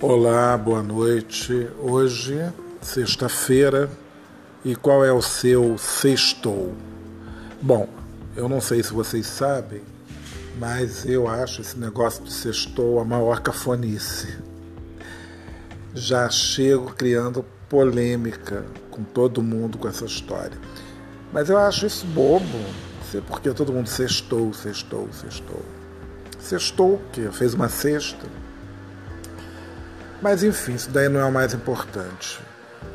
Olá, boa noite. Hoje, sexta-feira, e qual é o seu sextou? Bom, eu não sei se vocês sabem, mas eu acho esse negócio de sextou a maior cafonice. Já chego criando polêmica com todo mundo com essa história. Mas eu acho isso bobo, não sei porque todo mundo sextou, sextou, sextou. Sextou o quê? Fez uma cesta? Mas enfim, isso daí não é o mais importante.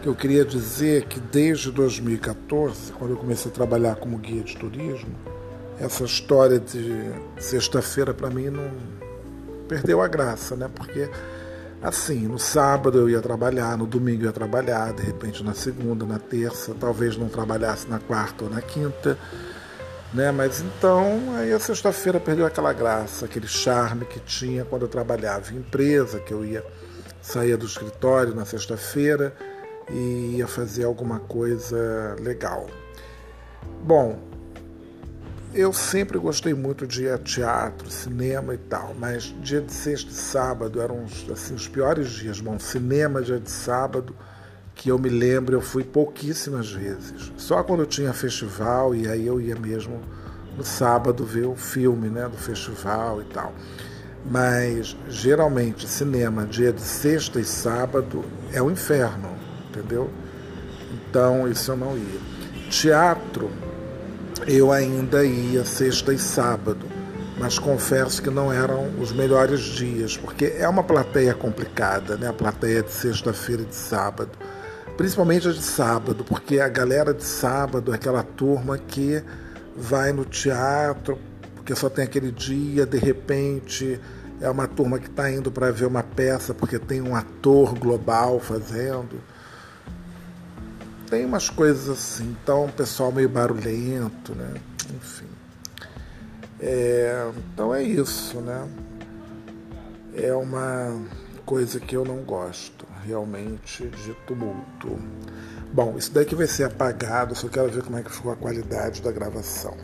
Que eu queria dizer é que desde 2014, quando eu comecei a trabalhar como guia de turismo, essa história de sexta-feira para mim não perdeu a graça, né? Porque assim, no sábado eu ia trabalhar, no domingo eu ia trabalhar, de repente na segunda, na terça, talvez não trabalhasse na quarta ou na quinta, né? Mas então aí a sexta-feira perdeu aquela graça, aquele charme que tinha quando eu trabalhava em empresa, que eu ia saía do escritório na sexta-feira e ia fazer alguma coisa legal. Bom, eu sempre gostei muito de ir a teatro, cinema e tal, mas dia de sexta e sábado eram assim, os piores dias. Bom, cinema dia de sábado, que eu me lembro, eu fui pouquíssimas vezes. Só quando tinha festival e aí eu ia mesmo no sábado ver o filme né, do festival e tal mas geralmente cinema dia de sexta e sábado é o inferno, entendeu? Então isso eu não ia. Teatro eu ainda ia sexta e sábado, mas confesso que não eram os melhores dias, porque é uma plateia complicada, né? A plateia de sexta-feira e de sábado. Principalmente a de sábado, porque a galera de sábado é aquela turma que vai no teatro porque só tem aquele dia, de repente é uma turma que está indo para ver uma peça porque tem um ator global fazendo. Tem umas coisas assim, então o pessoal meio barulhento, né? Enfim. É, então é isso, né? É uma coisa que eu não gosto, realmente, de tumulto. Bom, isso daqui vai ser apagado, só quero ver como é que ficou a qualidade da gravação.